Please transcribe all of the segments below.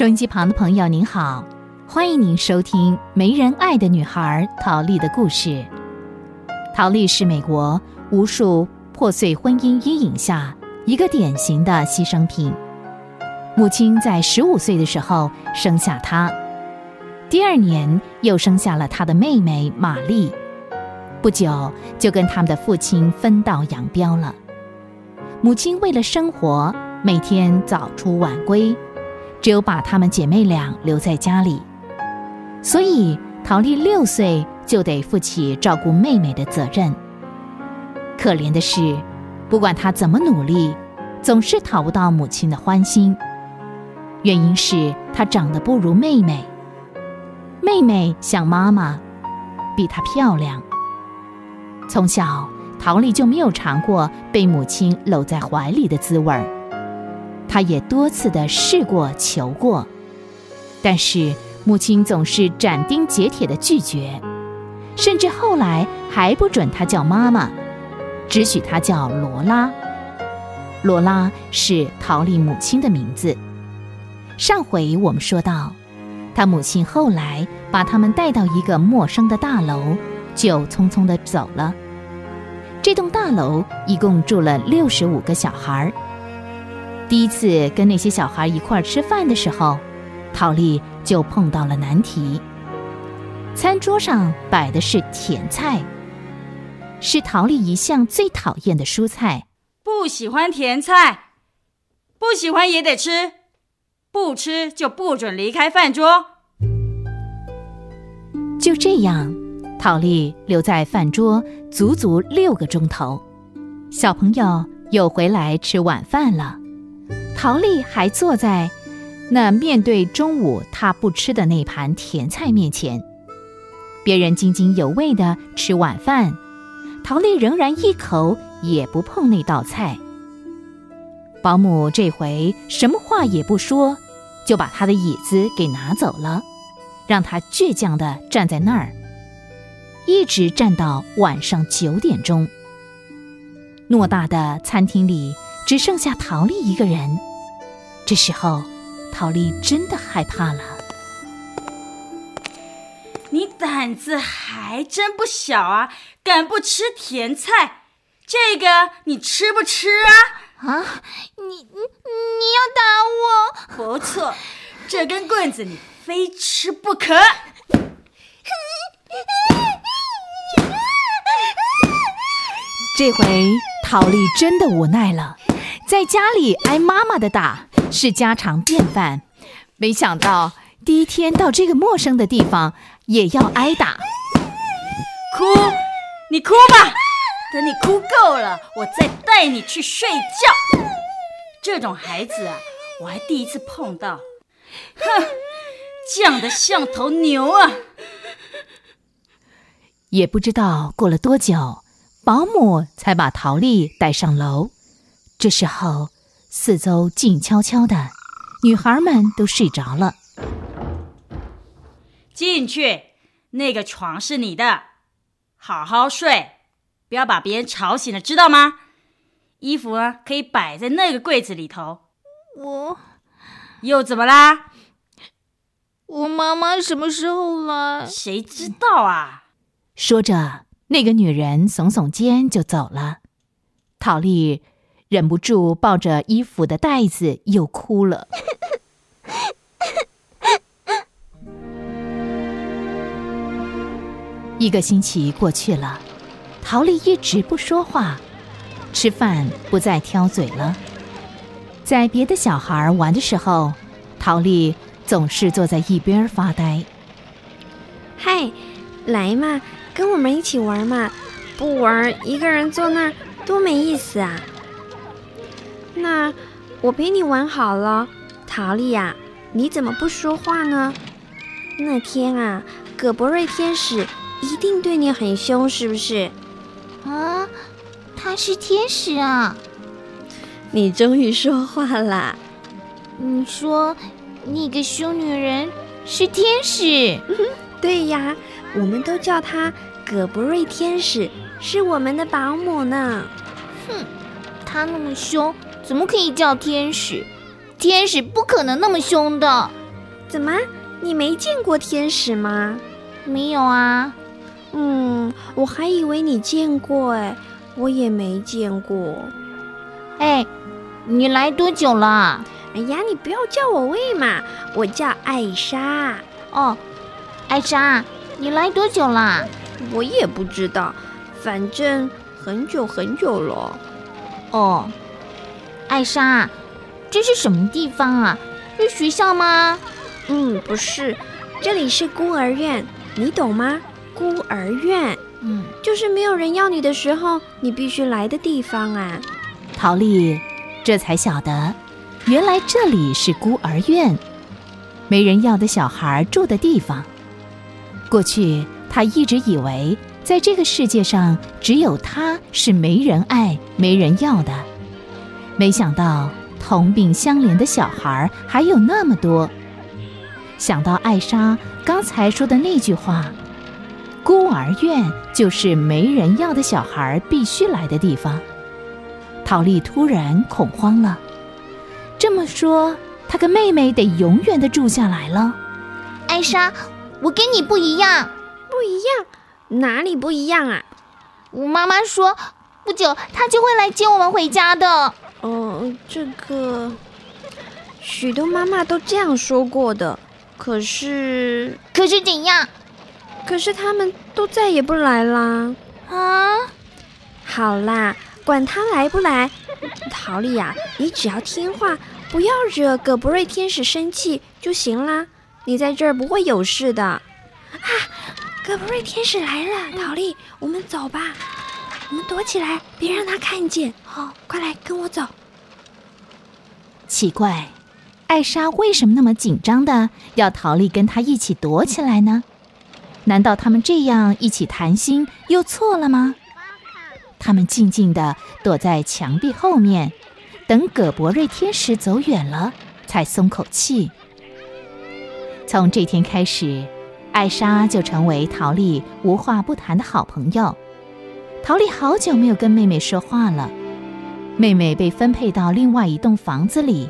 收音机旁的朋友，您好，欢迎您收听《没人爱的女孩》陶丽的故事。陶丽是美国无数破碎婚姻阴影下一个典型的牺牲品。母亲在十五岁的时候生下她，第二年又生下了她的妹妹玛丽，不久就跟他们的父亲分道扬镳了。母亲为了生活，每天早出晚归。只有把她们姐妹俩留在家里，所以陶丽六岁就得负起照顾妹妹的责任。可怜的是，不管她怎么努力，总是讨不到母亲的欢心。原因是她长得不如妹妹，妹妹像妈妈，比她漂亮。从小，陶丽就没有尝过被母亲搂在怀里的滋味儿。他也多次的试过求过，但是母亲总是斩钉截铁的拒绝，甚至后来还不准他叫妈妈，只许他叫罗拉。罗拉是陶丽母亲的名字。上回我们说到，他母亲后来把他们带到一个陌生的大楼，就匆匆的走了。这栋大楼一共住了六十五个小孩儿。第一次跟那些小孩一块儿吃饭的时候，陶丽就碰到了难题。餐桌上摆的是甜菜，是陶丽一向最讨厌的蔬菜。不喜欢甜菜，不喜欢也得吃，不吃就不准离开饭桌。就这样，陶丽留在饭桌足足六个钟头。小朋友又回来吃晚饭了。陶丽还坐在那面对中午他不吃的那盘甜菜面前，别人津津有味的吃晚饭，陶丽仍然一口也不碰那道菜。保姆这回什么话也不说，就把他的椅子给拿走了，让他倔强的站在那儿，一直站到晚上九点钟。偌大的餐厅里只剩下陶丽一个人。这时候，陶丽真的害怕了。你胆子还真不小啊，敢不吃甜菜？这个你吃不吃啊？啊，你你你要打我？不错，这根棍子你非吃不可。这回陶丽真的无奈了，在家里挨妈妈的打。是家常便饭，没想到第一天到这个陌生的地方也要挨打。哭，你哭吧，等你哭够了，我再带你去睡觉。这种孩子啊，我还第一次碰到。哼，犟得像头牛啊！也不知道过了多久，保姆才把陶丽带上楼。这时候。四周静悄悄的，女孩们都睡着了。进去，那个床是你的，好好睡，不要把别人吵醒了，知道吗？衣服啊，可以摆在那个柜子里头。我又怎么啦？我妈妈什么时候来？谁知道啊？说着，那个女人耸耸肩就走了。陶丽。忍不住抱着衣服的袋子又哭了。一个星期过去了，陶丽一直不说话，吃饭不再挑嘴了。在别的小孩玩的时候，陶丽总是坐在一边发呆。嗨，来嘛，跟我们一起玩嘛！不玩，一个人坐那儿多没意思啊！那我陪你玩好了，陶丽呀，你怎么不说话呢？那天啊，葛伯瑞天使一定对你很凶，是不是？啊，他是天使啊！你终于说话啦！你说那个凶女人是天使？对呀，我们都叫她葛伯瑞天使，是我们的保姆呢。哼，她那么凶。怎么可以叫天使？天使不可能那么凶的。怎么，你没见过天使吗？没有啊。嗯，我还以为你见过哎，我也没见过。哎，你来多久了？哎呀，你不要叫我喂嘛，我叫艾莎。哦，艾莎，你来多久了？我也不知道，反正很久很久了。哦，艾莎，这是什么地方啊？是学校吗？嗯，不是，这里是孤儿院，你懂吗？孤儿院，嗯，就是没有人要你的时候，你必须来的地方啊。陶丽这才晓得，原来这里是孤儿院，没人要的小孩住的地方。过去她一直以为，在这个世界上只有她是没人爱、没人要的，没想到同病相怜的小孩还有那么多。想到艾莎刚才说的那句话。孤儿院就是没人要的小孩必须来的地方。陶丽突然恐慌了。这么说，她跟妹妹得永远的住下来了。艾莎，我跟你不一样，不一样，哪里不一样啊？我妈妈说，不久她就会来接我们回家的。哦，这个，许多妈妈都这样说过的。可是，可是怎样？可是他们都再也不来啦！啊，好啦，管他来不来，陶丽呀，你只要听话，不要惹葛布瑞天使生气就行啦。你在这儿不会有事的。啊，葛布瑞天使来了，陶丽，我们走吧，我们躲起来，别让他看见。好，快来跟我走。奇怪，艾莎为什么那么紧张的要陶丽跟他一起躲起来呢？难道他们这样一起谈心又错了吗？他们静静的躲在墙壁后面，等葛伯瑞天使走远了，才松口气。从这天开始，艾莎就成为陶丽无话不谈的好朋友。陶丽好久没有跟妹妹说话了。妹妹被分配到另外一栋房子里，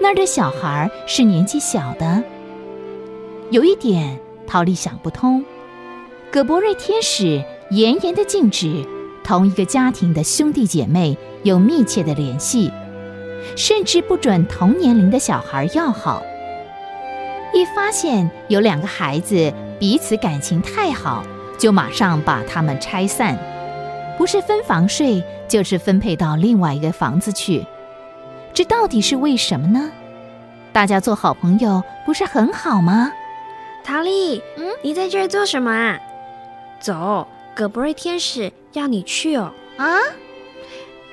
那儿的小孩是年纪小的。有一点。陶丽想不通，葛伯瑞天使严严的禁止同一个家庭的兄弟姐妹有密切的联系，甚至不准同年龄的小孩要好。一发现有两个孩子彼此感情太好，就马上把他们拆散，不是分房睡，就是分配到另外一个房子去。这到底是为什么呢？大家做好朋友不是很好吗？陶丽，嗯，你在这儿做什么啊？走，葛博瑞天使要你去哦。啊？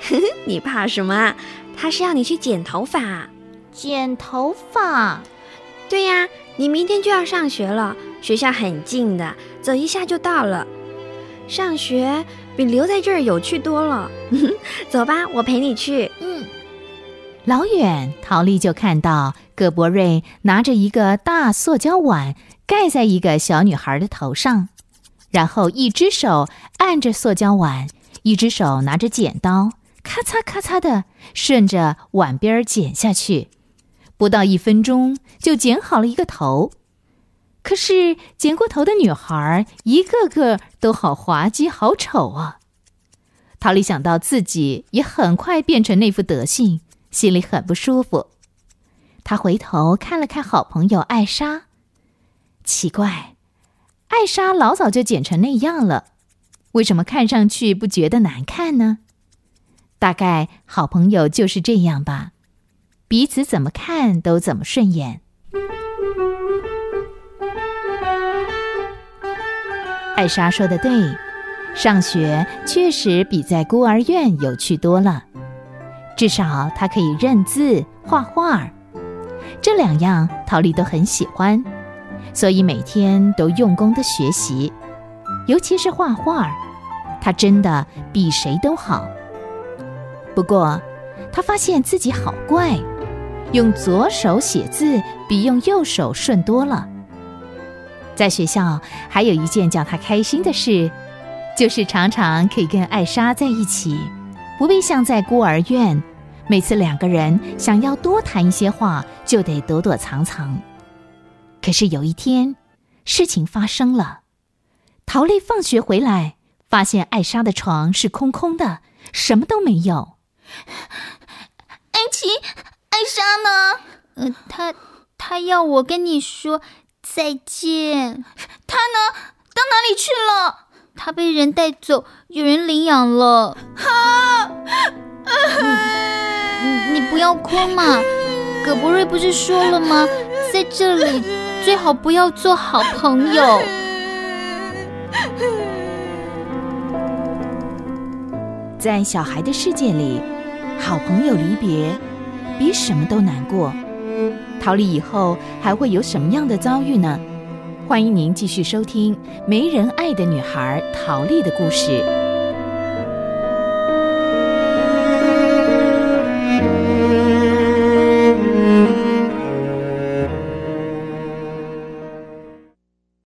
你怕什么啊？他是要你去剪头发。剪头发？对呀，你明天就要上学了，学校很近的，走一下就到了。上学比留在这儿有趣多了。走吧，我陪你去。嗯。老远，陶丽就看到葛博瑞拿着一个大塑胶碗。盖在一个小女孩的头上，然后一只手按着塑胶碗，一只手拿着剪刀，咔嚓咔嚓的顺着碗边剪下去。不到一分钟就剪好了一个头。可是剪过头的女孩一个个都好滑稽、好丑啊！陶丽想到自己也很快变成那副德性，心里很不舒服。他回头看了看好朋友艾莎。奇怪，艾莎老早就剪成那样了，为什么看上去不觉得难看呢？大概好朋友就是这样吧，彼此怎么看都怎么顺眼。艾莎说的对，上学确实比在孤儿院有趣多了，至少她可以认字、画画，这两样陶丽都很喜欢。所以每天都用功的学习，尤其是画画，他真的比谁都好。不过，他发现自己好怪，用左手写字比用右手顺多了。在学校还有一件叫他开心的事，就是常常可以跟艾莎在一起，不必像在孤儿院，每次两个人想要多谈一些话，就得躲躲藏藏。可是有一天，事情发生了。陶丽放学回来，发现艾莎的床是空空的，什么都没有。艾琪，艾莎呢？呃，她她要我跟你说再见。他呢？到哪里去了？他被人带走，有人领养了。啊！你不要哭嘛，葛博瑞不是说了吗？在这里最好不要做好朋友。在小孩的世界里，好朋友离别比什么都难过。逃离以后还会有什么样的遭遇呢？欢迎您继续收听《没人爱的女孩》陶丽的故事。